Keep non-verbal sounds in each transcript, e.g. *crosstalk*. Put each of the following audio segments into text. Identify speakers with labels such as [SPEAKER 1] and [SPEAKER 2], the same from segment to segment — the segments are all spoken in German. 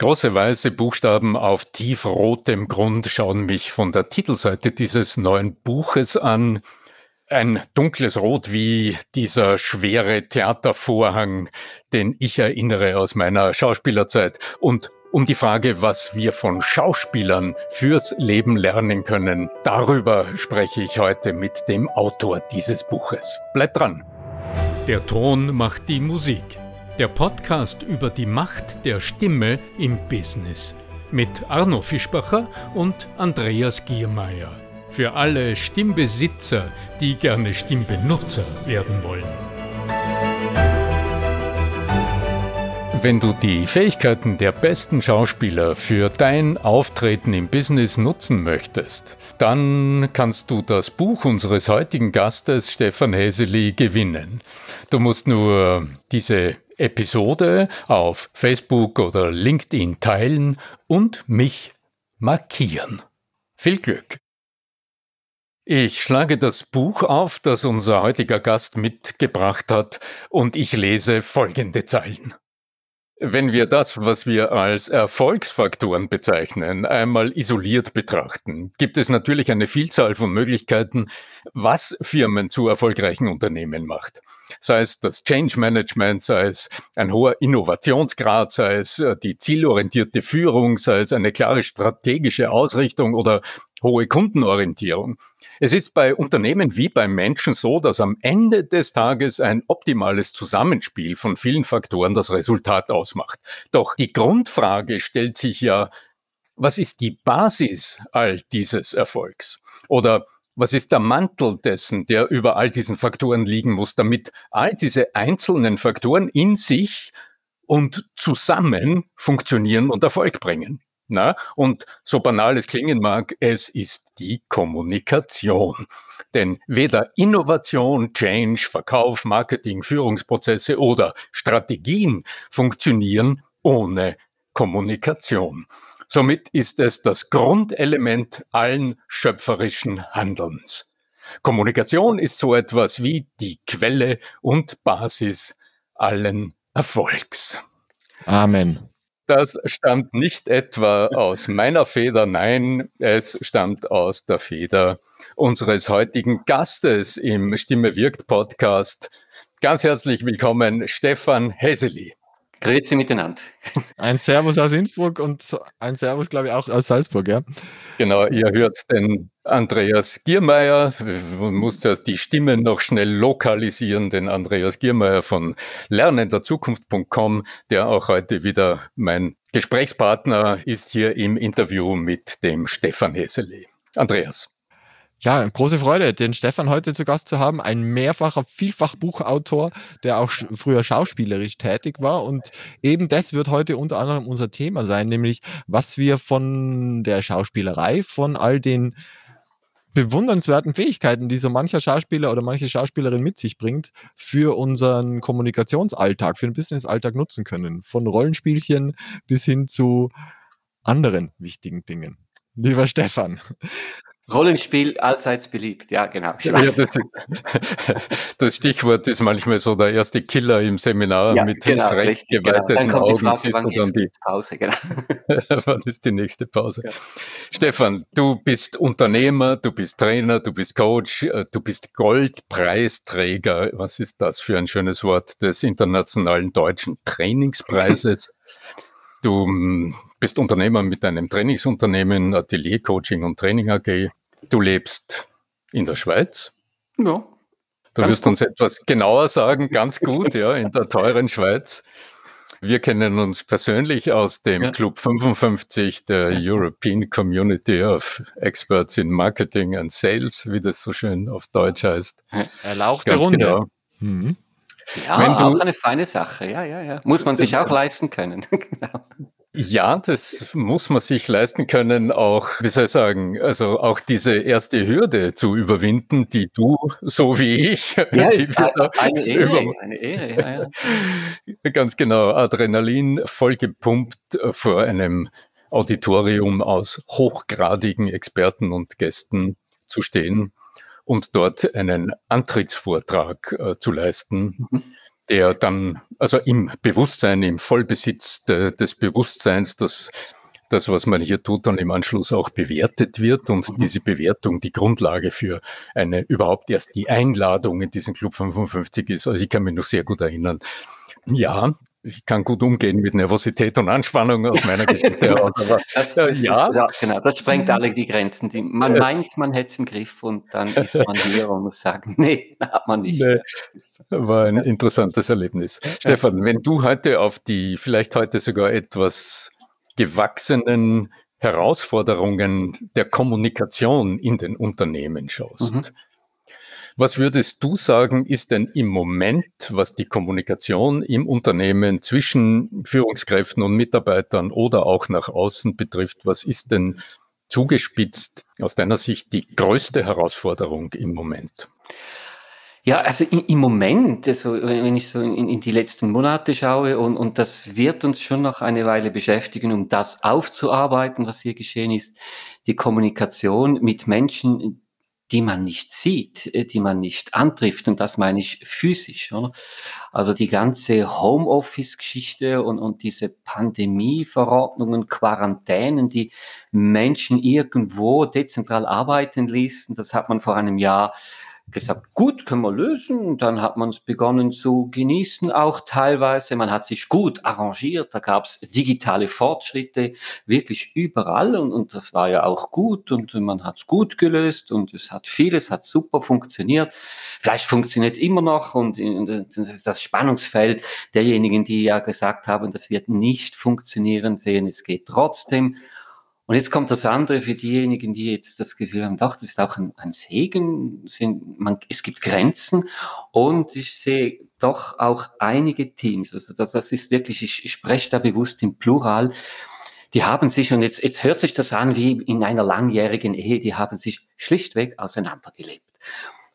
[SPEAKER 1] Große weiße Buchstaben auf tiefrotem Grund schauen mich von der Titelseite dieses neuen Buches an. Ein dunkles Rot wie dieser schwere Theatervorhang, den ich erinnere aus meiner Schauspielerzeit. Und um die Frage, was wir von Schauspielern fürs Leben lernen können, darüber spreche ich heute mit dem Autor dieses Buches. Bleibt dran! Der Ton macht die Musik. Der Podcast über die Macht der Stimme im Business mit Arno Fischbacher und Andreas Giermeier. Für alle Stimmbesitzer, die gerne Stimmbenutzer werden wollen. Wenn du die Fähigkeiten der besten Schauspieler für dein Auftreten im Business nutzen möchtest, dann kannst du das Buch unseres heutigen Gastes Stefan Häseli gewinnen. Du musst nur diese Episode auf Facebook oder LinkedIn teilen und mich markieren. Viel Glück! Ich schlage das Buch auf, das unser heutiger Gast mitgebracht hat, und ich lese folgende Zeilen. Wenn wir das, was wir als Erfolgsfaktoren bezeichnen, einmal isoliert betrachten, gibt es natürlich eine Vielzahl von Möglichkeiten, was Firmen zu erfolgreichen Unternehmen macht. Sei es das Change Management, sei es ein hoher Innovationsgrad, sei es äh, die zielorientierte Führung, sei es eine klare strategische Ausrichtung oder hohe Kundenorientierung. Es ist bei Unternehmen wie beim Menschen so, dass am Ende des Tages ein optimales Zusammenspiel von vielen Faktoren das Resultat ausmacht. Doch die Grundfrage stellt sich ja, was ist die Basis all dieses Erfolgs? Oder was ist der Mantel dessen, der über all diesen Faktoren liegen muss, damit all diese einzelnen Faktoren in sich und zusammen funktionieren und Erfolg bringen? Na? Und so banal es klingen mag, es ist die Kommunikation. Denn weder Innovation, Change, Verkauf, Marketing, Führungsprozesse oder Strategien funktionieren ohne Kommunikation. Somit ist es das Grundelement allen schöpferischen Handelns. Kommunikation ist so etwas wie die Quelle und Basis allen Erfolgs.
[SPEAKER 2] Amen.
[SPEAKER 1] Das stammt nicht etwa aus meiner Feder, nein, es stammt aus der Feder unseres heutigen Gastes im Stimme wirkt Podcast. Ganz herzlich willkommen, Stefan Heseli.
[SPEAKER 3] Grüezi miteinander. *laughs*
[SPEAKER 2] Ein Servus aus Innsbruck und ein Servus, glaube ich, auch aus Salzburg, ja.
[SPEAKER 1] Genau, ihr hört den Andreas Giermeier. Man muss das die Stimme noch schnell lokalisieren, den Andreas Giermeier von lernenderzukunft.com, der auch heute wieder mein Gesprächspartner ist hier im Interview mit dem Stefan Hesele. Andreas.
[SPEAKER 2] Ja, große Freude, den Stefan heute zu Gast zu haben. Ein mehrfacher Vielfachbuchautor, der auch früher schauspielerisch tätig war. Und eben das wird heute unter anderem unser Thema sein, nämlich was wir von der Schauspielerei, von all den bewundernswerten Fähigkeiten, die so mancher Schauspieler oder manche Schauspielerin mit sich bringt, für unseren Kommunikationsalltag, für den Businessalltag nutzen können. Von Rollenspielchen bis hin zu anderen wichtigen Dingen. Lieber Stefan,
[SPEAKER 3] Rollenspiel allseits beliebt, ja, genau. Ja,
[SPEAKER 1] das, ist, das, Stichwort ist manchmal so der erste Killer im Seminar
[SPEAKER 3] ja, mit genau, recht geweiteten genau. dann
[SPEAKER 1] Augen.
[SPEAKER 3] Frage, wann dann die Pause, genau. *laughs*
[SPEAKER 1] wann ist die nächste Pause? Ja. Stefan, du bist Unternehmer, du bist Trainer, du bist Coach, äh, du bist Goldpreisträger. Was ist das für ein schönes Wort des internationalen deutschen Trainingspreises? Du hm, bist Unternehmer mit einem Trainingsunternehmen, Atelier Coaching und Training AG. Du lebst in der Schweiz.
[SPEAKER 3] Ja.
[SPEAKER 1] Du wirst uns etwas genauer sagen, ganz *laughs* gut, ja, in der teuren Schweiz. Wir kennen uns persönlich aus dem ja. Club 55 der European Community of Experts in Marketing and Sales, wie das so schön auf Deutsch heißt.
[SPEAKER 2] Erlauchte Runde. Genau.
[SPEAKER 3] Mhm. Ja, Wenn du, auch eine feine Sache, ja, ja, ja. Muss man sich auch leisten können. *laughs* genau.
[SPEAKER 1] Ja, das muss man sich leisten können, auch, wie soll ich sagen, also auch diese erste Hürde zu überwinden, die du, so wie ich, *laughs*
[SPEAKER 3] ja, ist eine Ehre, eine Ehre, ja,
[SPEAKER 1] ja. *laughs* Ganz genau, Adrenalin vollgepumpt vor einem Auditorium aus hochgradigen Experten und Gästen zu stehen und dort einen Antrittsvortrag äh, zu leisten. Mhm der dann, also im Bewusstsein, im Vollbesitz de, des Bewusstseins, dass das, was man hier tut, dann im Anschluss auch bewertet wird und mhm. diese Bewertung die Grundlage für eine überhaupt erst die Einladung in diesen Club 55 ist. Also ich kann mich noch sehr gut erinnern. Ja, ich kann gut umgehen mit Nervosität und Anspannung aus meiner Geschichte *laughs* heraus.
[SPEAKER 3] Das, äh, ja. ja. genau, das sprengt alle die Grenzen. Die, man ja. meint, man hätte es im Griff und dann ist man hier und muss sagen, *laughs* nee, hat man nicht. Nee.
[SPEAKER 1] War ein interessantes Erlebnis. Stefan, wenn du heute auf die vielleicht heute sogar etwas gewachsenen Herausforderungen der Kommunikation in den Unternehmen schaust, mhm. Was würdest du sagen, ist denn im Moment, was die Kommunikation im Unternehmen zwischen Führungskräften und Mitarbeitern oder auch nach außen betrifft, was ist denn zugespitzt aus deiner Sicht die größte Herausforderung im Moment?
[SPEAKER 3] Ja, also im Moment, also wenn ich so in, in, die letzten Monate schaue und, und das wird uns schon noch eine Weile beschäftigen, um das aufzuarbeiten, was hier geschehen ist, die Kommunikation mit Menschen, die man nicht sieht, äh, die man nicht antrifft. Und das meine ich physisch. Oder? Also die ganze Homeoffice-Geschichte und, und diese Pandemie-Verordnungen, Quarantänen, die Menschen irgendwo dezentral arbeiten ließen, das hat man vor einem Jahr gesagt, gut, können wir lösen. Und dann hat man es begonnen zu genießen, auch teilweise. Man hat sich gut arrangiert. Da gab es digitale Fortschritte wirklich überall. Und, und das war ja auch gut. Und man hat es gut gelöst. Und es hat vieles, hat super funktioniert. Vielleicht funktioniert immer noch. Und das ist das Spannungsfeld derjenigen, die ja gesagt haben, das wird nicht funktionieren, sehen, es geht trotzdem. Und jetzt kommt das andere für diejenigen, die jetzt das Gefühl haben, doch, das ist auch ein, ein Segen, sind, man, es gibt Grenzen. Und ich sehe doch auch einige Teams, also das, das ist wirklich, ich, ich spreche da bewusst im Plural, die haben sich, und jetzt, jetzt hört sich das an wie in einer langjährigen Ehe, die haben sich schlichtweg auseinandergelebt.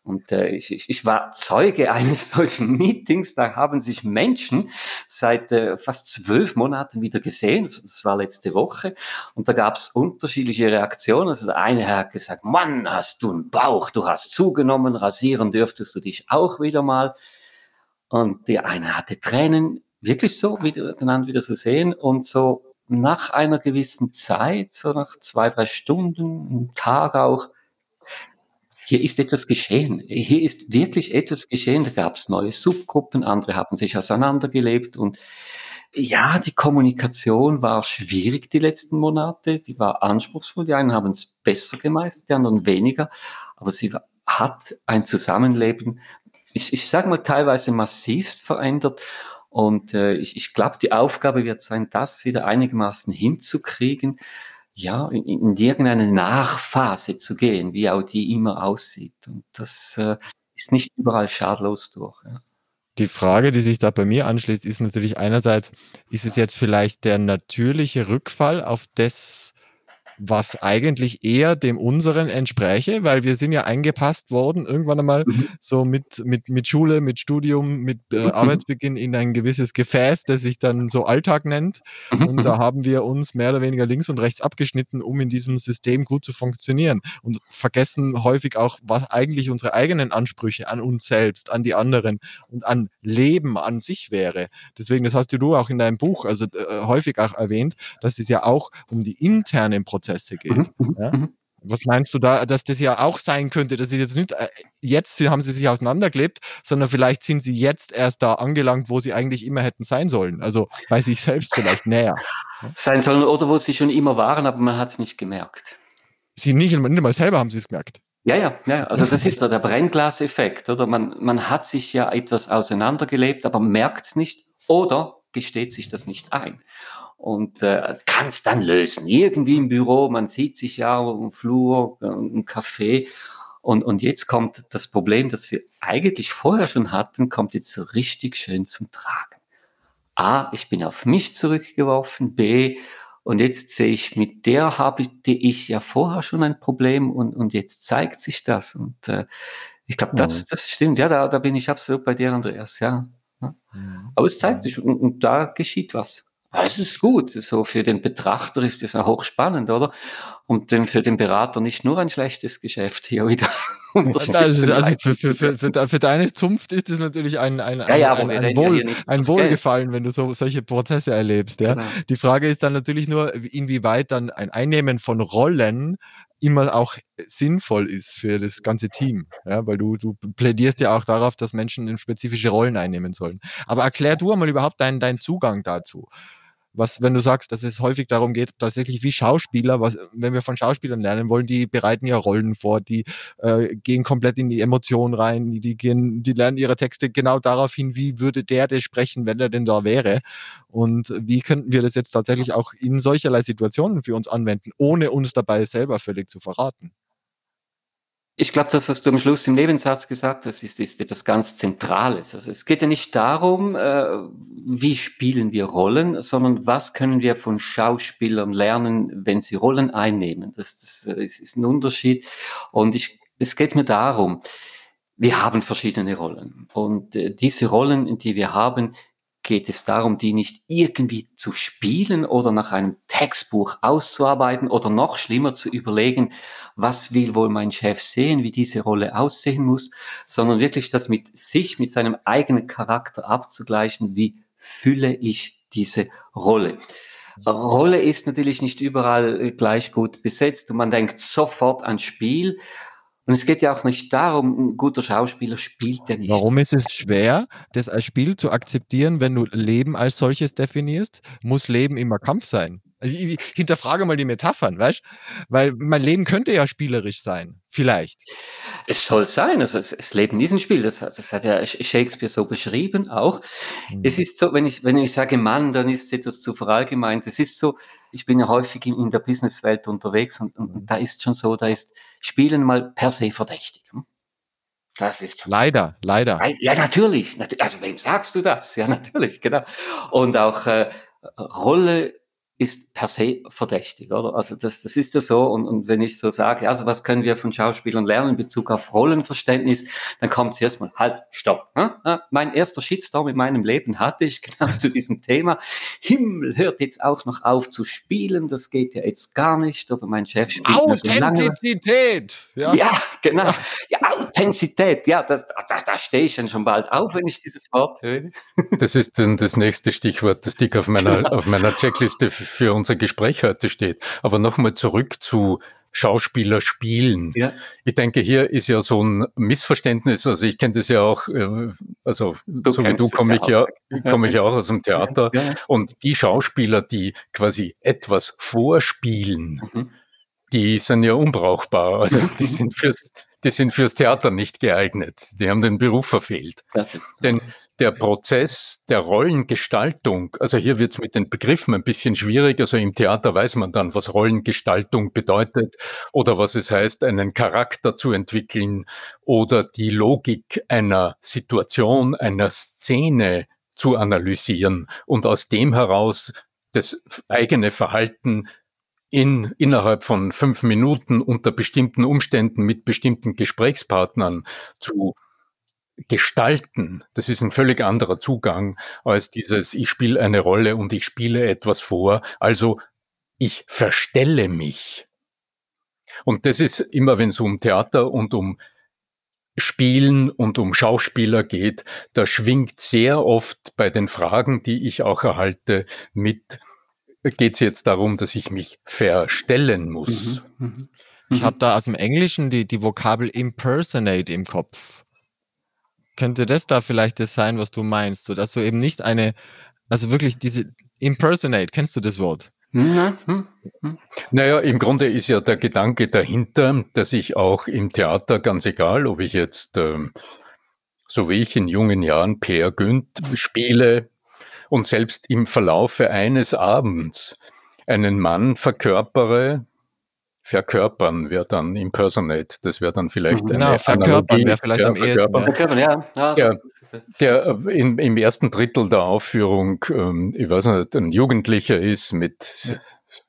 [SPEAKER 3] Und äh, ich, ich war Zeuge *laughs* eines solchen Meetings. Da haben sich Menschen seit äh, fast zwölf Monaten wieder gesehen. Das war letzte Woche. Und da gab es unterschiedliche Reaktionen. Also der eine hat gesagt, Mann, hast du einen Bauch, du hast zugenommen, rasieren dürftest du dich auch wieder mal. Und der eine hatte Tränen, wirklich so, wieder, miteinander wieder zu sehen. Und so nach einer gewissen Zeit, so nach zwei, drei Stunden, einem Tag auch, hier ist etwas geschehen. Hier ist wirklich etwas geschehen. Da gab es neue Subgruppen, andere haben sich auseinandergelebt und ja, die Kommunikation war schwierig die letzten Monate. Die war anspruchsvoll. Die einen haben es besser gemeistert, die anderen weniger. Aber sie hat ein Zusammenleben, ich, ich sage mal, teilweise massivst verändert. Und äh, ich, ich glaube, die Aufgabe wird sein, das wieder einigermaßen hinzukriegen ja, in, in irgendeine Nachphase zu gehen, wie auch die immer aussieht. Und das äh, ist nicht überall schadlos durch. Ja.
[SPEAKER 2] Die Frage, die sich da bei mir anschließt, ist natürlich einerseits, ist es jetzt vielleicht der natürliche Rückfall auf das, was eigentlich eher dem unseren entspräche, weil wir sind ja eingepasst worden, irgendwann einmal mhm. so mit, mit, mit Schule, mit Studium, mit äh, mhm. Arbeitsbeginn in ein gewisses Gefäß, das sich dann so Alltag nennt. Mhm. Und da haben wir uns mehr oder weniger links und rechts abgeschnitten, um in diesem System gut zu funktionieren und vergessen häufig auch, was eigentlich unsere eigenen Ansprüche an uns selbst, an die anderen und an Leben an sich wäre. Deswegen, das hast du auch in deinem Buch also äh, häufig auch erwähnt, dass es ja auch um die internen Prozesse Prozesse geht. Mhm, mhm, ja? Mhm. Was meinst du da, dass das ja auch sein könnte, dass sie jetzt nicht, äh, jetzt haben sie sich auseinandergelebt, sondern vielleicht sind sie jetzt erst da angelangt, wo sie eigentlich immer hätten sein sollen. Also bei sich selbst vielleicht näher.
[SPEAKER 3] Sein sollen oder wo sie schon immer waren, aber man hat es nicht gemerkt.
[SPEAKER 2] Sie nicht, nicht mal selber haben sie es gemerkt.
[SPEAKER 3] Ja, ja, ja. Also das ist der Brennglaseffekt, oder? Man, man hat sich ja etwas auseinandergelebt, aber merkt es nicht oder gesteht sich das nicht ein und äh, kann es dann lösen. Irgendwie im Büro, man sieht sich ja im Flur, äh, im Café. Und, und jetzt kommt das Problem, das wir eigentlich vorher schon hatten, kommt jetzt so richtig schön zum Tragen. A, ich bin auf mich zurückgeworfen. B, und jetzt sehe ich, mit der habe ich ja vorher schon ein Problem und, und jetzt zeigt sich das. Und äh, ich glaube, das, mhm. das stimmt. Ja, da, da bin ich absolut bei dir, Andreas. Ja. ja. Mhm. Aber es zeigt sich und, und da geschieht was Ja, es ist gut. So für den Betrachter ist das auch hochspannend, oder? Und für den Berater nicht nur ein schlechtes Geschäft hier *laughs* wieder.
[SPEAKER 2] also, also für, für, für, für, deine Zunft ist es natürlich ein, ein, ja, ja, ein, ein, Wohl, ein Wohlgefallen, wenn du so, solche Prozesse erlebst. Ja? Genau. Die Frage ist dann natürlich nur, inwieweit dann ein Einnehmen von Rollen immer auch sinnvoll ist für das ganze Team. Ja, weil du, du plädierst ja auch darauf, dass Menschen spezifische Rollen einnehmen sollen. Aber erklär du einmal überhaupt deinen, deinen Zugang dazu was, wenn du sagst, dass es häufig darum geht, tatsächlich wie Schauspieler, was, wenn wir von Schauspielern lernen wollen, die bereiten ja Rollen vor, die äh, gehen komplett in die Emotionen rein, die, gehen, die lernen ihre Texte genau darauf hin, wie würde der der sprechen, wenn er denn da wäre. Und wie könnten wir das jetzt tatsächlich auch in solcherlei Situationen für uns anwenden, ohne uns dabei selber völlig zu verraten?
[SPEAKER 3] Ich glaube, das, was du am Schluss im Nebensatz gesagt hast, ist, ist etwas ganz Zentrales. Also es geht ja nicht darum, äh, wie spielen wir Rollen, sondern was können wir von Schauspielern lernen, wenn sie Rollen einnehmen. Das, das, das äh, ist ein Unterschied. Und ich, es geht mir darum, wir haben verschiedene Rollen. Und äh, diese Rollen, die wir haben, geht es darum, die nicht irgendwie zu spielen oder nach einem Textbuch auszuarbeiten oder noch schlimmer zu überlegen, was will wohl mein Chef sehen, wie diese Rolle aussehen muss, sondern wirklich das mit sich, mit seinem eigenen Charakter abzugleichen, wie fülle ich diese Rolle. Rolle ist natürlich nicht überall gleich gut besetzt und man denkt sofort an Spiel, und es geht ja auch nicht darum, ein guter Schauspieler spielt ja nicht.
[SPEAKER 2] Warum ist es schwer, das als Spiel zu akzeptieren, wenn du Leben als solches definierst? Muss Leben immer Kampf sein? Also ich hinterfrage mal die Metaphern, weißt Weil mein Leben könnte ja spielerisch sein. Vielleicht.
[SPEAKER 3] Es soll sein. Also es, es Leben ist ein Spiel. Das, das hat ja Shakespeare so beschrieben auch. Mhm. Es ist so, wenn ich, wenn ich sage Mann, dann ist es etwas zu verallgemeint. Es ist so, ich bin ja häufig in, in der Businesswelt unterwegs und, und, und da ist schon so, da ist Spielen mal per se verdächtig. Hm?
[SPEAKER 2] Das ist schon leider, leider.
[SPEAKER 3] Ja, natürlich. Also wem sagst du das? Ja, *laughs* natürlich, genau. Und auch äh, Rolle ist per se verdächtig, oder? Also das, das ist ja so. Und, und wenn ich so sage, also was können wir von Schauspielern lernen in Bezug auf Rollenverständnis, dann kommt zuerst mal, halt, stopp. Hm? Mein erster Shitstorm in meinem Leben hatte ich *laughs* genau zu diesem Thema. Himmel hört jetzt auch noch auf zu spielen, das geht ja jetzt gar nicht. Oder mein Chef spielt
[SPEAKER 2] Authentizität!
[SPEAKER 3] Ja. ja, genau. Ja, Authentizität, ja, das, da, da stehe ich dann schon bald auf, wenn ich dieses Wort höre.
[SPEAKER 1] Das ist dann das nächste Stichwort, das dick auf meiner, genau. auf meiner Checkliste für unser Gespräch heute steht. Aber nochmal zurück zu Schauspieler spielen. Ja. Ich denke, hier ist ja so ein Missverständnis. Also ich kenne das ja auch, äh, also du so wie du komme ich ja, komme ich auch aus dem Theater. Ja. Und die Schauspieler, die quasi etwas vorspielen, mhm. die sind ja unbrauchbar. Also die sind fürs, die sind fürs Theater nicht geeignet. Die haben den Beruf verfehlt. Das ist Denn der Prozess der Rollengestaltung, also hier wird es mit den Begriffen ein bisschen schwierig, also im Theater weiß man dann, was Rollengestaltung bedeutet oder was es heißt, einen Charakter zu entwickeln oder die Logik einer Situation, einer Szene zu analysieren und aus dem heraus das eigene Verhalten in, innerhalb von fünf Minuten unter bestimmten Umständen mit bestimmten Gesprächspartnern zu gestalten, das ist ein völlig anderer Zugang als dieses, ich spiele eine Rolle und ich spiele etwas vor, also ich verstelle mich. Und das ist immer, wenn es um Theater und um Spielen und um Schauspieler geht, da schwingt sehr oft bei den Fragen, die ich auch erhalte, mit, geht es jetzt darum, dass ich mich verstellen muss. Mhm,
[SPEAKER 2] mh. Ich habe da aus dem Englischen die, die Vokabel impersonate im Kopf könnte das da vielleicht das sein, was du meinst, so dass du eben nicht eine, also wirklich diese impersonate, kennst du das Wort?
[SPEAKER 1] Mhm. Mhm. Naja, im Grunde ist ja der Gedanke dahinter, dass ich auch im Theater, ganz egal, ob ich jetzt, ähm, so wie ich in jungen Jahren Per Günd spiele und selbst im Verlaufe eines Abends einen Mann verkörpere, verkörpern wäre dann impersonate. Das wäre dann vielleicht genau, eine verkörpern wäre vielleicht ja, am ehesten. Verkörpern, ja. ja, ja der äh, in, im ersten Drittel der Aufführung, ähm, ich weiß nicht, ein Jugendlicher ist mit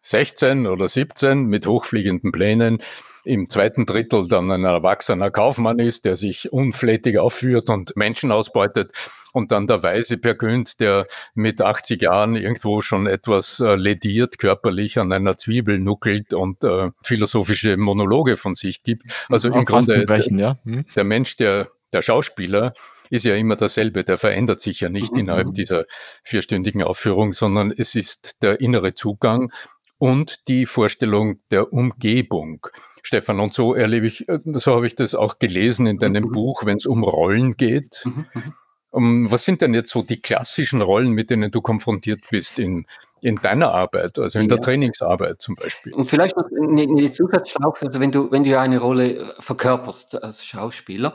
[SPEAKER 1] 16 oder 17 mit hochfliegenden Plänen im zweiten Drittel dann ein erwachsener Kaufmann ist, der sich unflätig aufführt und Menschen ausbeutet und dann der weise Pergünd, der mit 80 Jahren irgendwo schon etwas äh, lediert, körperlich an einer Zwiebel nuckelt und äh, philosophische Monologe von sich gibt. Also im Grunde ja. hm. der Mensch, der der Schauspieler ist ja immer derselbe, der verändert sich ja nicht mhm. innerhalb dieser vierstündigen Aufführung, sondern es ist der innere Zugang und die Vorstellung der Umgebung. Stefan, und so erlebe ich, äh, so habe ich das auch gelesen in deinem mhm. Buch, wenn es um Rollen geht. Mhm. Um, was sind denn jetzt so die klassischen Rollen, mit denen du konfrontiert bist in, in deiner Arbeit, also in ja. der Trainingsarbeit zum Beispiel?
[SPEAKER 3] Und vielleicht noch eine Zusatzschlaufe, also wenn du, wenn du eine Rolle verkörperst als Schauspieler,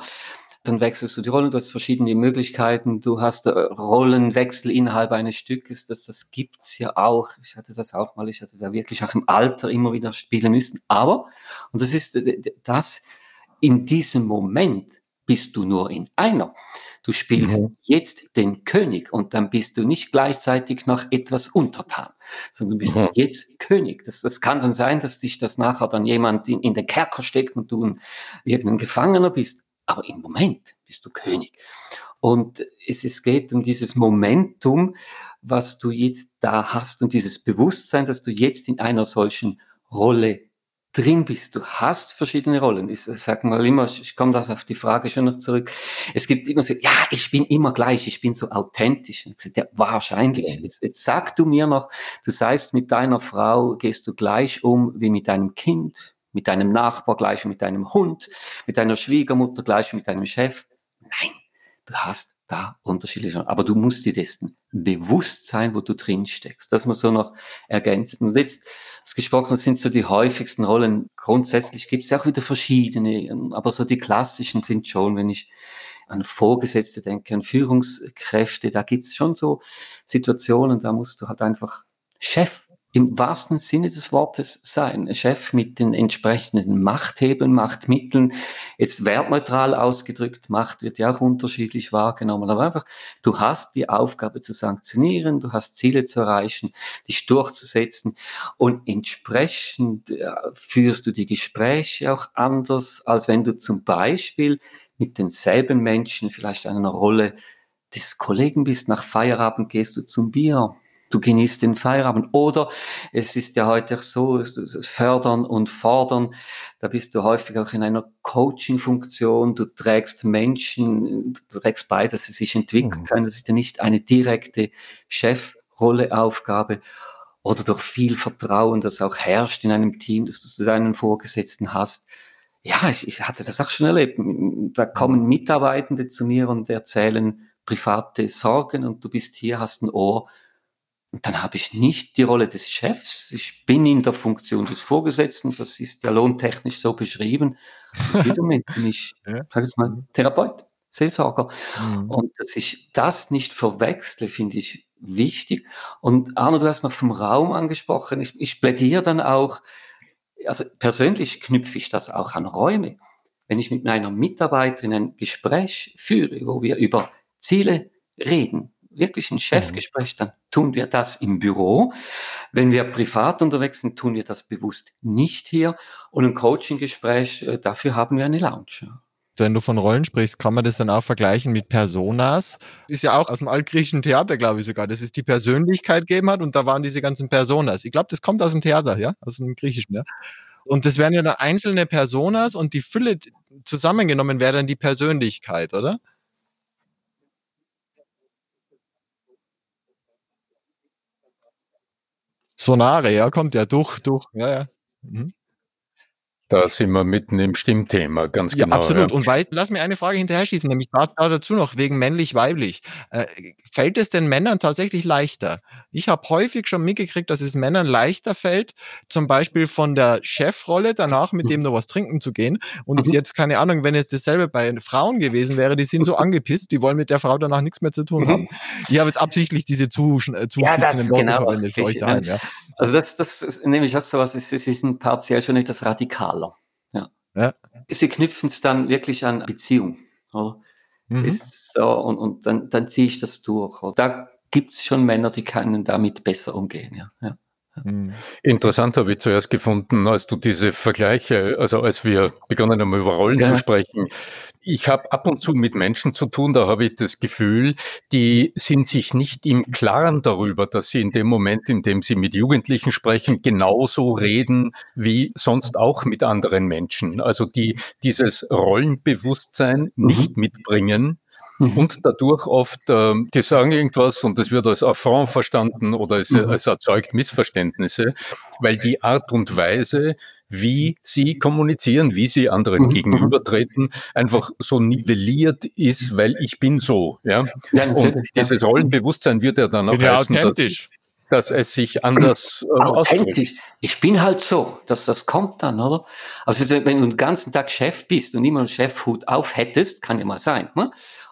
[SPEAKER 3] dann wechselst du die Rollen, du hast verschiedene Möglichkeiten, du hast äh, Rollenwechsel innerhalb eines Stückes, das, das gibt's ja auch. Ich hatte das auch mal, ich hatte da wirklich auch im Alter immer wieder spielen müssen. Aber, und das ist das, in diesem Moment bist du nur in einer. Du spielst mhm. jetzt den König und dann bist du nicht gleichzeitig noch etwas untertan, sondern du bist mhm. jetzt König. Das, das kann dann sein, dass dich das nachher dann jemand in, in den Kerker steckt und du ein, irgendein Gefangener bist aber im Moment bist du König. Und es, es geht um dieses Momentum, was du jetzt da hast und dieses Bewusstsein, dass du jetzt in einer solchen Rolle drin bist. Du hast verschiedene Rollen. Ich sage mal immer, ich komme das auf die Frage schon noch zurück. Es gibt immer so, ja, ich bin immer gleich, ich bin so authentisch. Und ich sage, ja, wahrscheinlich. Jetzt, jetzt sag du mir noch, du seist mit deiner Frau, gehst du gleich um wie mit deinem Kind, mit deinem Nachbar gleich mit deinem Hund, mit deiner Schwiegermutter gleich mit deinem Chef. Nein, du hast da unterschiedliche, aber du musst dir dessen bewusst sein, wo du drin steckst. Das muss so noch ergänzen. Und jetzt, das gesprochen sind so die häufigsten Rollen. Grundsätzlich gibt es auch wieder verschiedene, aber so die klassischen sind schon, wenn ich an Vorgesetzte denke, an Führungskräfte, da gibt es schon so Situationen, da musst du halt einfach Chef im wahrsten Sinne des Wortes sein. Chef mit den entsprechenden Machthebeln, Machtmitteln. Jetzt wertneutral ausgedrückt, Macht wird ja auch unterschiedlich wahrgenommen. Aber einfach, du hast die Aufgabe zu sanktionieren, du hast Ziele zu erreichen, dich durchzusetzen und entsprechend äh, führst du die Gespräche auch anders, als wenn du zum Beispiel mit denselben Menschen vielleicht einer Rolle des Kollegen bist. Nach Feierabend gehst du zum Bier du genießt den Feierabend. Oder es ist ja heute auch so, fördern und fordern, da bist du häufig auch in einer Coaching-Funktion, du trägst Menschen, du trägst bei, dass sie sich entwickeln mhm. können, das ist ja nicht eine direkte Chefrolle, Aufgabe oder durch viel Vertrauen, das auch herrscht in einem Team, dass du deinen Vorgesetzten hast. Ja, ich, ich hatte das auch schon erlebt. Da kommen Mitarbeitende zu mir und erzählen private Sorgen und du bist hier, hast ein Ohr dann habe ich nicht die Rolle des Chefs. Ich bin in der Funktion des Vorgesetzten. Das ist ja lohntechnisch so beschrieben. In diesem Moment bin ich, *laughs* ja. sag ich mal, Therapeut, Seelsorger. Mhm. Und dass ich das nicht verwechsle, finde ich wichtig. Und Arno, du hast noch vom Raum angesprochen. Ich, ich plädiere dann auch, also persönlich knüpfe ich das auch an Räume. Wenn ich mit meiner Mitarbeiterin ein Gespräch führe, wo wir über Ziele reden, wirklich ein Chefgespräch, dann tun wir das im Büro. Wenn wir privat unterwegs sind, tun wir das bewusst nicht hier. Und ein Coaching-Gespräch, äh, dafür haben wir eine Lounge.
[SPEAKER 2] Wenn du von Rollen sprichst, kann man das dann auch vergleichen mit Personas. Ist ja auch aus dem altgriechischen Theater, glaube ich sogar, dass es die Persönlichkeit gegeben hat und da waren diese ganzen Personas. Ich glaube, das kommt aus dem Theater, ja, aus dem Griechischen, ja. Und das wären ja dann einzelne Personas und die Fülle zusammengenommen wäre dann die Persönlichkeit, oder? Sonare, ja, kommt ja durch, durch, ja, ja. Mhm.
[SPEAKER 1] Da sind wir mitten im Stimmthema, ganz ja, genau.
[SPEAKER 2] Absolut. Ja. Und weißt, lass mir eine Frage hinterher schießen, nämlich da, dazu noch wegen männlich-weiblich. Äh, fällt es den Männern tatsächlich leichter? Ich habe häufig schon mitgekriegt, dass es Männern leichter fällt, zum Beispiel von der Chefrolle danach mit dem noch was trinken zu gehen. Und mhm. jetzt, keine Ahnung, wenn es dasselbe bei Frauen gewesen wäre, die sind so angepisst, die wollen mit der Frau danach nichts mehr zu tun haben. Ich habe jetzt absichtlich diese zu, äh, zuspitzenden
[SPEAKER 3] ja, Worte genau verwendet für euch daheim. Ja. Also das, das ist nämlich auch so was, es ist partiell schon etwas radikaler. Ja. Ja. Sie knüpfen es dann wirklich an Beziehung. Oder? Mhm. Ist so, und, und dann, dann ziehe ich das durch. Oder? Da gibt es schon Männer, die können damit besser umgehen. Ja. ja.
[SPEAKER 1] Mhm. Interessant habe ich zuerst gefunden, als du diese Vergleiche, also als wir begonnen haben, über Rollen ja. zu sprechen. Ich habe ab und zu mit Menschen zu tun, da habe ich das Gefühl, die sind sich nicht im Klaren darüber, dass sie in dem Moment, in dem sie mit Jugendlichen sprechen, genauso reden wie sonst auch mit anderen Menschen. Also die dieses Rollenbewusstsein mhm. nicht mitbringen, mhm. und dadurch oft, äh, die sagen irgendwas und es wird als Affront verstanden oder es, mhm. es erzeugt Missverständnisse, weil die Art und Weise, wie sie kommunizieren, wie sie anderen mhm. gegenübertreten, einfach so nivelliert ist, weil ich bin so, ja. ja und dieses Rollenbewusstsein wird ja dann auch
[SPEAKER 2] ja heißen, authentisch.
[SPEAKER 1] Dass, dass, es sich anders äh, authentisch.
[SPEAKER 3] Ich bin halt so, dass das kommt dann, oder? Also wenn du den ganzen Tag Chef bist und immer einen Chefhut auf hättest, kann ja mal sein, ne?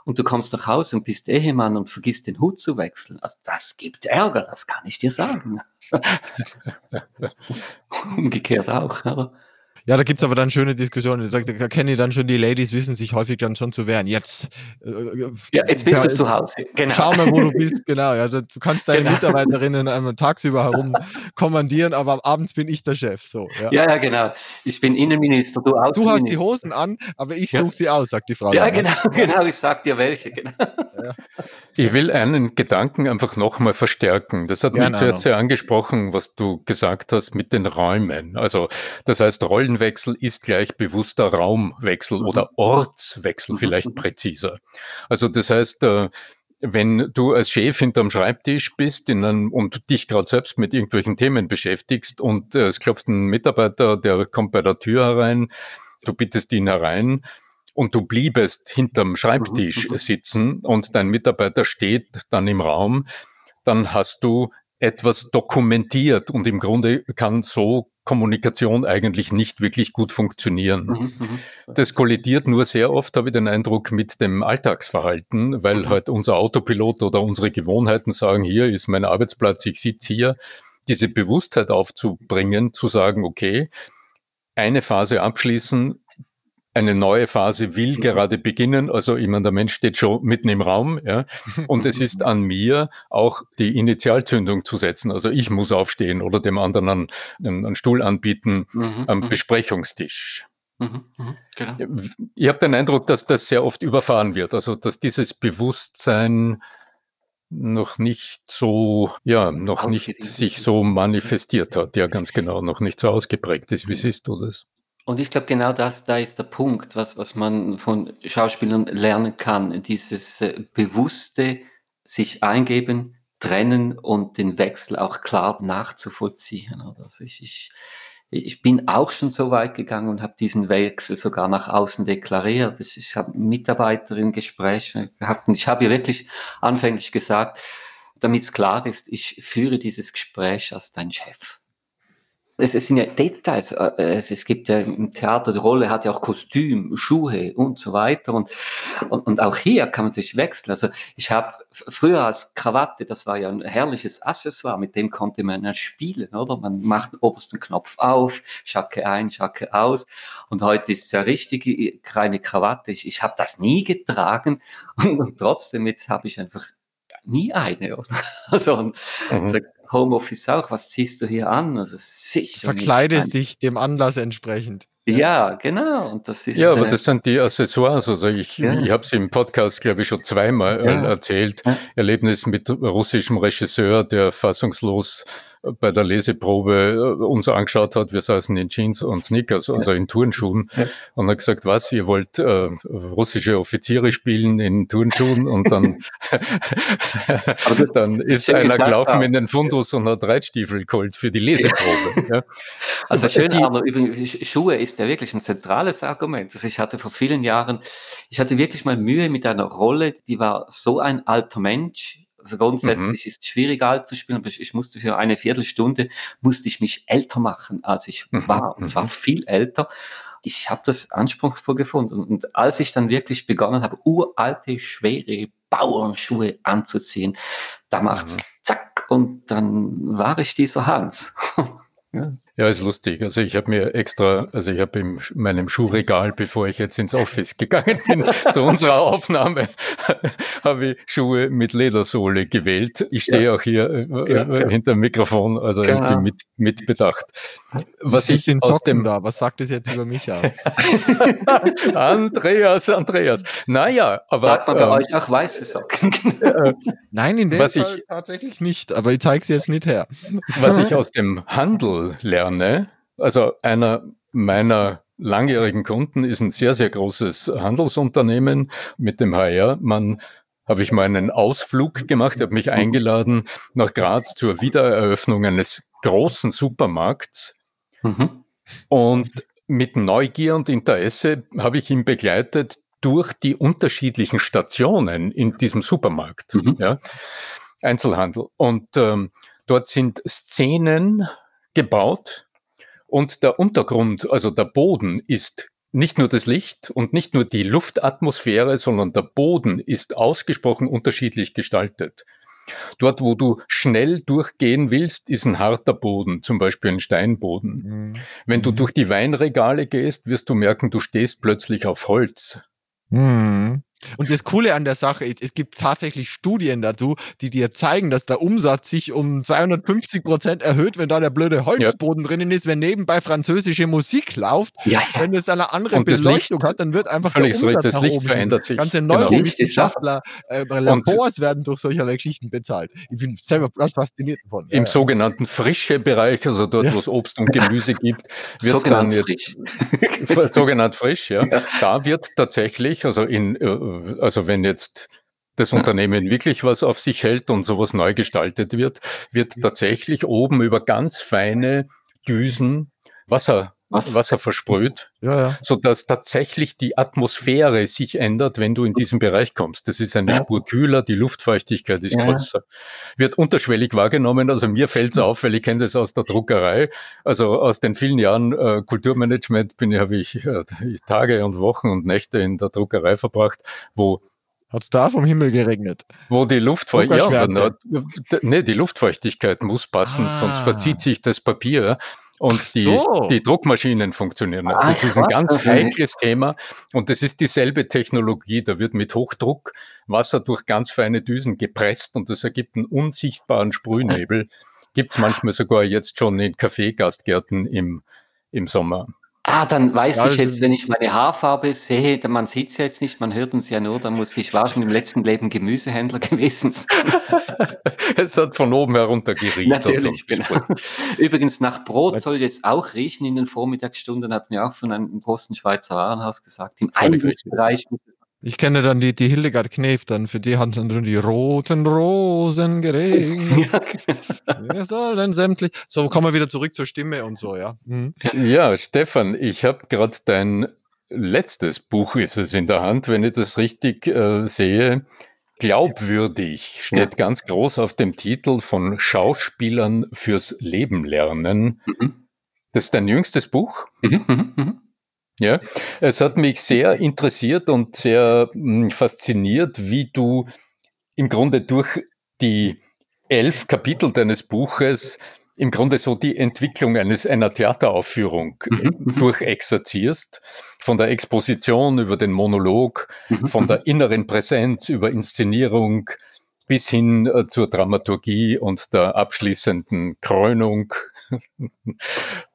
[SPEAKER 3] Und du kommst nach Hause und bist Ehemann und vergisst den Hut zu wechseln. Also das gibt Ärger, das kann ich dir sagen. *laughs* Umgekehrt auch. Oder?
[SPEAKER 2] Ja, da gibt's aber dann schöne Diskussionen. Da, da kennen dann schon die Ladies, wissen sich häufig dann schon zu wehren. Jetzt,
[SPEAKER 3] äh, ja, jetzt bist ja, du zu Hause.
[SPEAKER 2] Genau. Schau mal, wo du bist. Genau. Ja, du kannst deine genau. Mitarbeiterinnen einmal tagsüber herum kommandieren, aber abends bin ich der Chef. So,
[SPEAKER 3] ja. ja, ja genau. Ich bin Innenminister, du
[SPEAKER 2] Außenminister. Du hast die Hosen an, aber ich suche sie aus, sagt die Frau.
[SPEAKER 3] Ja, genau, *laughs* genau. Ich sag dir welche. Genau.
[SPEAKER 1] Ich will einen Gedanken einfach nochmal verstärken. Das hat mich zuerst sehr angesprochen, was du gesagt hast mit den Räumen. Also, das heißt, Rollen Rollenwechsel ist gleich bewusster Raumwechsel oder mhm. Ortswechsel mhm. vielleicht präziser. Also das heißt, äh, wenn du als Chef hinterm Schreibtisch bist in einem, und dich gerade selbst mit irgendwelchen Themen beschäftigst und äh, es klopft ein Mitarbeiter, der kommt bei der Tür herein, du bittest ihn herein und du bliebest hinterm Schreibtisch mhm. sitzen und dein Mitarbeiter steht dann im Raum, dann hast du etwas dokumentiert und im Grunde kann so Kommunikation eigentlich nicht wirklich gut funktionieren. Mhm, mhm, das kollidiert nur sehr oft, habe ich den Eindruck, mit dem Alltagsverhalten, weil mhm. halt unser Autopilot oder unsere Gewohnheiten sagen, hier ist mein Arbeitsplatz, ich sitze hier. Diese Bewusstheit aufzubringen, zu sagen, okay, eine Phase abschließen, eine neue Phase will mhm. gerade beginnen. Also ich meine, der Mensch steht schon mitten im Raum, ja. Und es ist an mir, auch die Initialzündung zu setzen. Also ich muss aufstehen oder dem anderen einen, einen Stuhl anbieten mhm. am mhm. Besprechungstisch. Mhm, mhm, genau. Ich habe den Eindruck, dass das sehr oft überfahren wird. Also dass dieses Bewusstsein noch nicht so, ja, noch nicht sich so manifestiert hat, ja ganz genau, noch nicht so ausgeprägt ist. Wie siehst du das?
[SPEAKER 3] Und ich glaube, genau das, da ist der Punkt, was, was man von Schauspielern lernen kann. Dieses äh, bewusste sich eingeben, trennen und den Wechsel auch klar nachzuvollziehen. Also ich, ich, ich bin auch schon so weit gegangen und habe diesen Wechsel sogar nach außen deklariert. Ich, ich habe Mitarbeiterin Gespräche gehabt und ich habe ihr wirklich anfänglich gesagt, damit es klar ist, ich führe dieses Gespräch als dein Chef es, es sind ja Details. Äh, es, es gibt ja im Theater, die Rolle hat ja auch Kostüm, Schuhe und so weiter. Und, und, und auch hier kann man natürlich wechseln. Also ich habe früher als Krawatte, das war ja ein herrliches Accessoire, mit dem konnte man ja spielen, oder? Man macht den obersten Knopf auf, Schacke ein, Schacke aus. Und heute ist es ja richtig keine Krawatte. Ich, ich habe das nie getragen *laughs* und, und trotzdem jetzt habe ich einfach nie eine. Oder? *laughs* Also, und, mhm. Homeoffice auch, was ziehst du hier an? Also
[SPEAKER 2] sicher. Verkleidest dich dem Anlass entsprechend.
[SPEAKER 3] Ja, genau. Und das ist,
[SPEAKER 1] ja, aber das sind die Accessoires. Also ich, ja. ich habe es im Podcast, glaube ich, schon zweimal ja. erzählt. Ja. Erlebnis mit russischem Regisseur, der fassungslos bei der Leseprobe äh, uns angeschaut hat, wir saßen in Jeans und Sneakers, also in Turnschuhen, ja. und hat gesagt, was, ihr wollt äh, russische Offiziere spielen in Turnschuhen und dann, *laughs* dann ist einer gelaufen auch. in den Fundus und hat Reitstiefel geholt für die Leseprobe. ja.
[SPEAKER 3] Also schön, aber übrigens, Schuhe ist ja wirklich ein zentrales Argument. Also ich hatte vor vielen Jahren, ich hatte wirklich mal Mühe mit einer Rolle, die war so ein alter Mensch, also grundsätzlich mhm. ist es schwierig alt zu spielen, aber ich, ich, musste für eine Viertelstunde, musste ich mich älter machen, als ich mhm. war. Und zwar mhm. viel älter. Ich habe das anspruchsvoll gefunden. Und als ich dann wirklich begonnen habe, uralte, schwere Bauernschuhe anzuziehen, da macht's mhm. zack und dann war ich dieser Hans. *laughs*
[SPEAKER 1] ja. Ja, ist lustig. Also ich habe mir extra, also ich habe in meinem Schuhregal, bevor ich jetzt ins Office gegangen *laughs* bin, zu unserer Aufnahme, *laughs* habe ich Schuhe mit Ledersohle gewählt. Ich stehe ja. auch hier äh, ja, äh, hinter dem Mikrofon, also genau. mit, mit bedacht.
[SPEAKER 2] Was ich, ich aus dem da, was sagt es jetzt über mich aus? *laughs*
[SPEAKER 1] Andreas, Andreas. Naja, aber.
[SPEAKER 3] Sagt man bei ähm, euch auch weiße Socken? *laughs*
[SPEAKER 2] Nein, in dem was Fall ich, tatsächlich nicht, aber ich zeige sie jetzt nicht her.
[SPEAKER 1] Was ich aus dem Handel lerne, also einer meiner langjährigen Kunden ist ein sehr, sehr großes Handelsunternehmen mit dem HR. Habe ich mal einen Ausflug gemacht, habe mich eingeladen nach Graz zur Wiedereröffnung eines großen Supermarkts. Mhm. Und mit Neugier und Interesse habe ich ihn begleitet durch die unterschiedlichen Stationen in diesem Supermarkt. Mhm. Ja, Einzelhandel. Und ähm, dort sind Szenen gebaut und der Untergrund, also der Boden ist nicht nur das Licht und nicht nur die Luftatmosphäre, sondern der Boden ist ausgesprochen unterschiedlich gestaltet. Dort, wo du schnell durchgehen willst, ist ein harter Boden, zum Beispiel ein Steinboden. Mhm. Wenn du mhm. durch die Weinregale gehst, wirst du merken, du stehst plötzlich auf Holz.
[SPEAKER 2] Mhm. Und das Coole an der Sache ist, es gibt tatsächlich Studien dazu, die dir zeigen, dass der Umsatz sich um 250 Prozent erhöht, wenn da der blöde Holzboden ja. drinnen ist, wenn nebenbei französische Musik läuft. Ja, ja. Wenn es eine andere Beleuchtung hat, dann wird einfach
[SPEAKER 1] der Umsatz so, das Licht verändert sich.
[SPEAKER 2] Ganze genau. Neurowissenschaftler, äh, Labors werden durch solche Geschichten bezahlt. Ich bin selber fasziniert davon.
[SPEAKER 1] Im sogenannten frische Bereich, also dort, wo es Obst und Gemüse gibt, *laughs* wird dann jetzt *laughs* sogenannt frisch, ja. Da wird tatsächlich, also in äh, also wenn jetzt das Unternehmen wirklich was auf sich hält und sowas neu gestaltet wird, wird tatsächlich oben über ganz feine Düsen Wasser was? Wasser versprüht, ja, ja. so dass tatsächlich die Atmosphäre sich ändert, wenn du in diesen Bereich kommst. Das ist eine ja. Spur kühler, die Luftfeuchtigkeit ist ja. größer. Wird unterschwellig wahrgenommen. Also mir fällt es *laughs* auf, weil ich kenne das aus der Druckerei. Also aus den vielen Jahren äh, Kulturmanagement bin habe ich äh, Tage und Wochen und Nächte in der Druckerei verbracht, wo
[SPEAKER 2] Hat's da vom Himmel geregnet?
[SPEAKER 1] Wo die Luftfeuchtigkeit, ja, nee, die Luftfeuchtigkeit muss passen, ah. sonst verzieht sich das Papier und so. die, die Druckmaschinen funktionieren. Ach, das ist ein ganz heikles Thema und das ist dieselbe Technologie. Da wird mit Hochdruck Wasser durch ganz feine Düsen gepresst und das ergibt einen unsichtbaren Sprühnebel. Gibt es manchmal sogar jetzt schon in Kaffeegastgärten im, im Sommer.
[SPEAKER 3] Ah, dann weiß ja, ich jetzt, wenn ich meine Haarfarbe sehe, man sieht es ja jetzt nicht, man hört uns ja nur, dann muss ich wahrscheinlich im letzten Leben Gemüsehändler *laughs* gewesen sein.
[SPEAKER 1] es hat von oben herunter geriecht.
[SPEAKER 3] Natürlich, genau. Übrigens, nach Brot soll jetzt auch riechen in den Vormittagsstunden, hat mir auch von einem großen Schweizer Warenhaus gesagt. Im Eingangsbereich muss es
[SPEAKER 2] ich kenne dann die, die Hildegard Knef, dann für die haben dann die roten Rosen geregnet. *laughs* Wir sollen sämtlich. So, kommen wir wieder zurück zur Stimme und so, ja.
[SPEAKER 1] Mhm. Ja, Stefan, ich habe gerade dein letztes Buch ist es in der Hand, wenn ich das richtig äh, sehe. Glaubwürdig steht ja. ganz groß auf dem Titel von Schauspielern fürs Leben lernen. Mhm. Das ist dein jüngstes Buch. Mhm, mh, mh. Ja, es hat mich sehr interessiert und sehr mh, hm, fasziniert, wie du im Grunde durch die elf Kapitel deines Buches im Grunde so die Entwicklung eines, einer Theateraufführung mhm. mhm. durchexerzierst. Von der Exposition über den Monolog, mhm. von der mhm. inneren Präsenz über Inszenierung bis hin äh, zur Dramaturgie und der abschließenden Krönung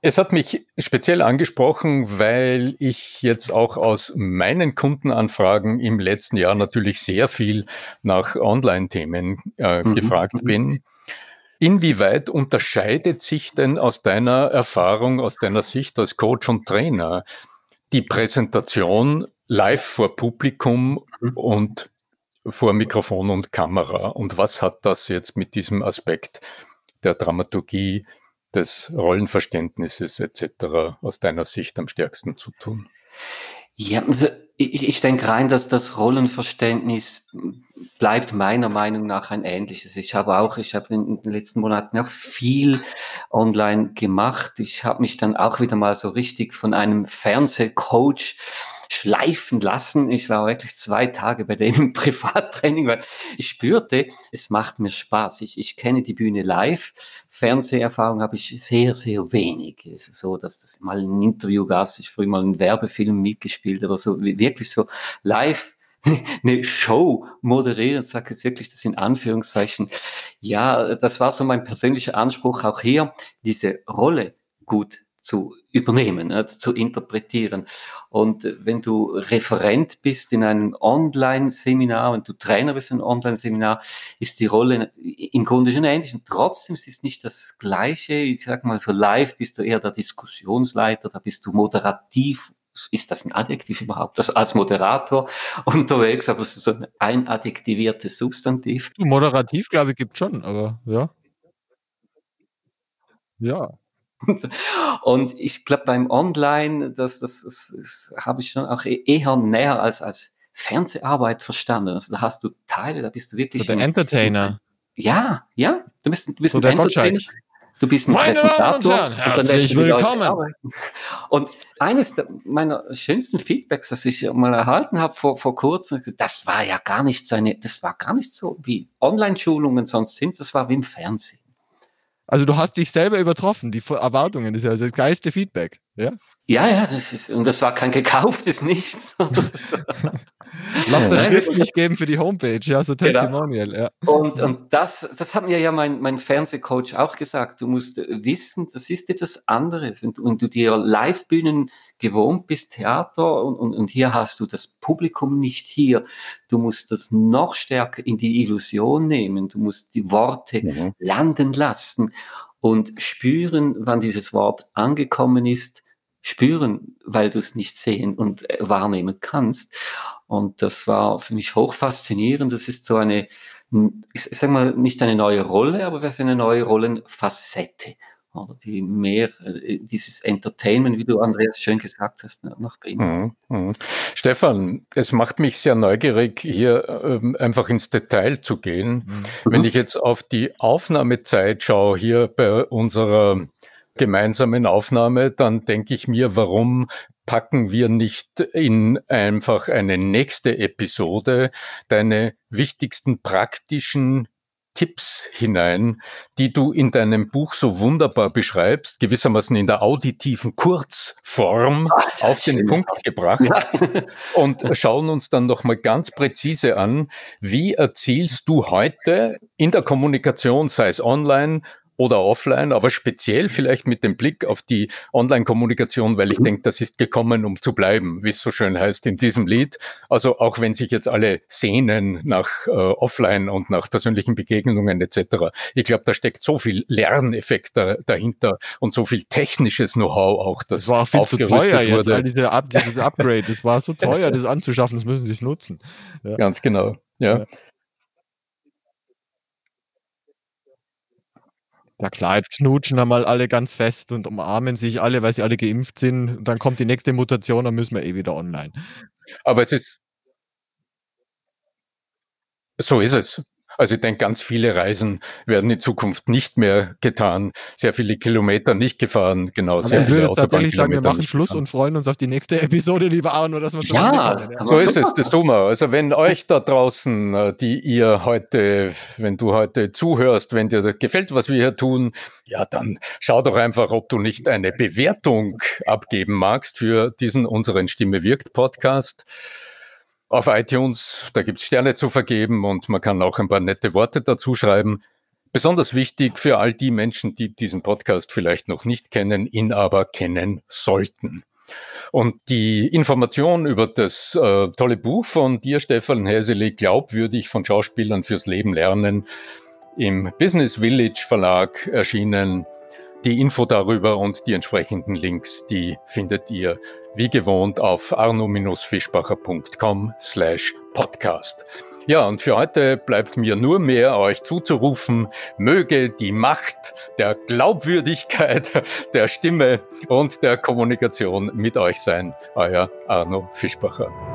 [SPEAKER 1] es hat mich speziell angesprochen, weil ich jetzt auch aus meinen Kundenanfragen im letzten Jahr natürlich sehr viel nach Online-Themen äh, mhm. gefragt mhm. bin. Inwieweit unterscheidet sich denn aus deiner Erfahrung, aus deiner Sicht als Coach und Trainer die Präsentation live vor Publikum mhm. und vor Mikrofon und Kamera? Und was hat das jetzt mit diesem Aspekt der Dramaturgie des Rollenverständnisses etc. aus deiner Sicht am stärksten zu tun?
[SPEAKER 3] Ja, also ich, ich denke rein, dass das Rollenverständnis bleibt meiner Meinung nach ein ähnliches. Ich habe auch, ich habe in den letzten Monaten auch viel online gemacht. Ich habe mich dann auch wieder mal so richtig von einem Fernsehcoach schleifen lassen. Ich war wirklich zwei Tage bei dem *laughs* Privattraining, weil ich spürte, es macht mir Spaß. Ich, ich kenne die Bühne live. Fernseherfahrung habe ich sehr, sehr wenig. Es ist so, dass das mal ein Interview gab, ich früher mal einen Werbefilm mitgespielt, aber so wirklich so live *laughs* eine Show moderieren, sage jetzt wirklich das in Anführungszeichen. Ja, das war so mein persönlicher Anspruch auch hier, diese Rolle gut zu übernehmen, also zu interpretieren. Und wenn du Referent bist in einem Online-Seminar, wenn du Trainer bist in einem Online-Seminar, ist die Rolle im Grunde schon ähnlich. Und trotzdem ist es nicht das Gleiche. Ich sag mal so live bist du eher der Diskussionsleiter, da bist du moderativ ist das ein Adjektiv überhaupt? Das als Moderator *laughs* unterwegs, aber es ist so ein adjektiviertes Substantiv.
[SPEAKER 2] Moderativ, glaube ich, gibt schon, aber ja. Ja. *laughs*
[SPEAKER 3] Und ich glaube, beim Online, das, das, das, das habe ich schon auch e-, eher näher als, als Fernseharbeit verstanden. Also da hast du Teile, da bist du wirklich.
[SPEAKER 2] So der Entertainer.
[SPEAKER 3] Ja, ja. Du bist, du bist
[SPEAKER 2] so
[SPEAKER 3] ein Entertainer.
[SPEAKER 2] Gottschalk.
[SPEAKER 3] Du bist ein
[SPEAKER 2] Meine
[SPEAKER 3] Präsentator.
[SPEAKER 2] Damen und Herren, herzlich willkommen.
[SPEAKER 3] Und eines meiner schönsten Feedbacks, das ich mal erhalten habe vor, vor kurzem, das war ja gar nicht so eine, das war gar nicht so wie Online-Schulungen sonst sind, das war wie im Fernsehen.
[SPEAKER 2] Also du hast dich selber übertroffen, die Erwartungen, das ist ja das geilste Feedback, ja?
[SPEAKER 3] Ja, ja, das ist, und das war kein gekauftes *laughs* Nichts. *laughs*
[SPEAKER 2] Lass das schriftlich geben für die Homepage, ja, so
[SPEAKER 3] Genau.
[SPEAKER 2] Testimonial, ja.
[SPEAKER 3] Und, und das, das hat mir ja mein, mein Fernsehcoach auch gesagt. Du musst wissen, das ist etwas anderes. Du, wenn du dir Live-Bühnen gewohnt bist, Theater, und, und, und hier hast du das Publikum nicht hier. Du musst das noch stärker in die Illusion nehmen. Du musst die Worte
[SPEAKER 1] Mhm.
[SPEAKER 3] landen lassen und spüren, wann dieses Wort angekommen ist. Spüren, weil du es nicht sehen und äh, wahrnehmen kannst. Und das war für mich hoch faszinierend. Das ist so eine, ich sag mal, nicht eine neue Rolle, aber ist eine neue Rollenfacette. Oder die mehr äh, dieses Entertainment, wie du Andreas schön gesagt hast, noch beinhaltet.
[SPEAKER 1] Mhm, mhm. Stefan, es macht mich sehr neugierig, hier ähm, einfach ins Detail zu gehen. Wenn ich jetzt auf die Aufnahmezeit schaue, hier bei unserer gemeinsamen Aufnahme, dann denke ich mir, warum packen wir nicht in einfach eine nächste Episode deine wichtigsten praktischen Tipps hinein, die du in deinem Buch so wunderbar beschreibst, gewissermaßen in der auditiven Kurzform
[SPEAKER 3] das
[SPEAKER 1] auf den. Punkt gebracht
[SPEAKER 3] Ja. *laughs*
[SPEAKER 1] und schauen uns dann nochmal ganz präzise an, wie erzielst du heute in der Kommunikation, sei es online oder offline, aber speziell vielleicht mit dem Blick auf die Online-Kommunikation, weil ich denke, das ist gekommen, um zu bleiben, wie es so schön heißt in diesem Lied. Also auch wenn sich jetzt alle sehnen nach äh, Offline und nach persönlichen Begegnungen etc. Ich glaube, da steckt so viel Lerneffekt da, dahinter und so viel technisches Know-how auch, das
[SPEAKER 2] Das war viel zu
[SPEAKER 1] aufgerüstet
[SPEAKER 2] teuer jetzt,
[SPEAKER 1] wurde.
[SPEAKER 2] all diese Up dieses Upgrade, das war so teuer, das anzuschaffen, das müssen sie nutzen.
[SPEAKER 1] Ganz genau. Ja.
[SPEAKER 2] Ja. Ja klar, jetzt knutschen einmal alle ganz fest und umarmen sich alle, weil sie alle geimpft sind. Und dann kommt die nächste Mutation, dann müssen wir eh wieder online.
[SPEAKER 1] Aber es ist, so ist es. Also ich denke, ganz viele Reisen werden in Zukunft nicht mehr getan, sehr viele Kilometer nicht gefahren, genau,
[SPEAKER 2] Aber
[SPEAKER 1] sehr
[SPEAKER 2] ich
[SPEAKER 1] viele
[SPEAKER 2] würde tatsächlich sagen, wir machen Schluss
[SPEAKER 1] gefahren.
[SPEAKER 2] und freuen uns auf die nächste Episode, lieber Arno, dass wir zum
[SPEAKER 3] Ja, aber
[SPEAKER 1] So ist
[SPEAKER 3] so
[SPEAKER 1] es, das tun wir. Also wenn euch da draußen, äh, die ihr heute, wenn du heute zuhörst, wenn dir das gefällt, was wir hier tun, ja, dann schau doch einfach, ob du nicht eine Bewertung abgeben magst für diesen unseren Stimme wirkt Podcast. Auf iTunes, da gibt's Sterne zu vergeben und man kann auch ein paar nette Worte dazu schreiben. Besonders wichtig für all die Menschen, die diesen Podcast vielleicht noch nicht kennen, ihn aber kennen sollten. Und die Information über das äh, tolle Buch von dir, Stefan Häseli, glaubwürdig von Schauspielern fürs Leben lernen, im Business Village Verlag erschienen. Die Info darüber und die entsprechenden Links, die findet ihr wie gewohnt auf arno-fischbacher.com slash podcast. Ja, und für heute bleibt mir nur mehr, euch zuzurufen, möge die Macht der Glaubwürdigkeit, *laughs* der Stimme und der Kommunikation mit euch sein. Euer Arno Fischbacher.